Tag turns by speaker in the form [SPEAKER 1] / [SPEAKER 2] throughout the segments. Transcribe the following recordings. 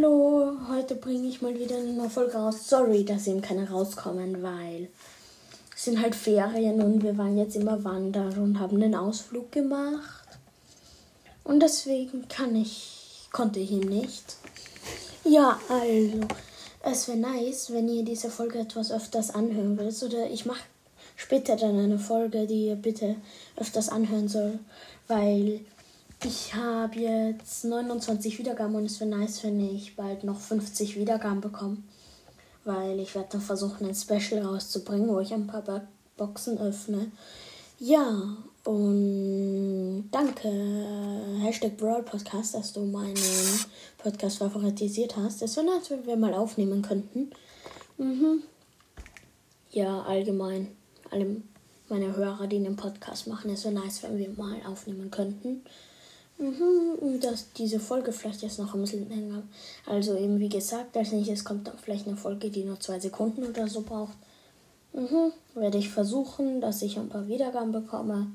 [SPEAKER 1] Hallo, heute bringe ich mal wieder eine Folge raus. Sorry, dass eben keine rauskommen, weil es sind halt Ferien und wir waren jetzt immer wandern und haben einen Ausflug gemacht. Und deswegen kann ich, konnte ich ihn nicht. Ja, also, es wäre nice, wenn ihr diese Folge etwas öfters anhören würdet. Oder ich mache später dann eine Folge, die ihr bitte öfters anhören soll, weil ich habe jetzt 29 Wiedergaben und es wäre nice, wenn ich bald noch 50 Wiedergaben bekomme. Weil ich werde dann versuchen, ein Special rauszubringen, wo ich ein paar Boxen öffne. Ja, und danke, Hashtag Brawl Podcast, dass du meinen Podcast favoritisiert hast. Es wäre nice, wenn wir mal aufnehmen könnten. Mhm. Ja, allgemein. Alle meine Hörer, die einen Podcast machen, es wäre nice, wenn wir mal aufnehmen könnten. Mhm, dass diese Folge vielleicht jetzt noch ein bisschen länger. Also eben wie gesagt, als nächstes kommt dann vielleicht eine Folge, die nur zwei Sekunden oder so braucht. Mhm, werde ich versuchen, dass ich ein paar Wiedergaben bekomme.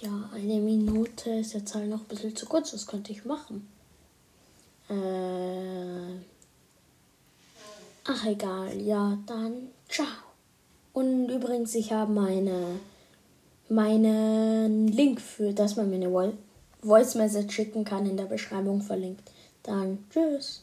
[SPEAKER 1] Ja, eine Minute ist jetzt halt noch ein bisschen zu kurz. Was könnte ich machen? Äh. Ach egal, ja, dann ciao. Und übrigens, ich habe meine meinen Link für, dass man mir eine Voice Message schicken kann, in der Beschreibung verlinkt. Dann tschüss.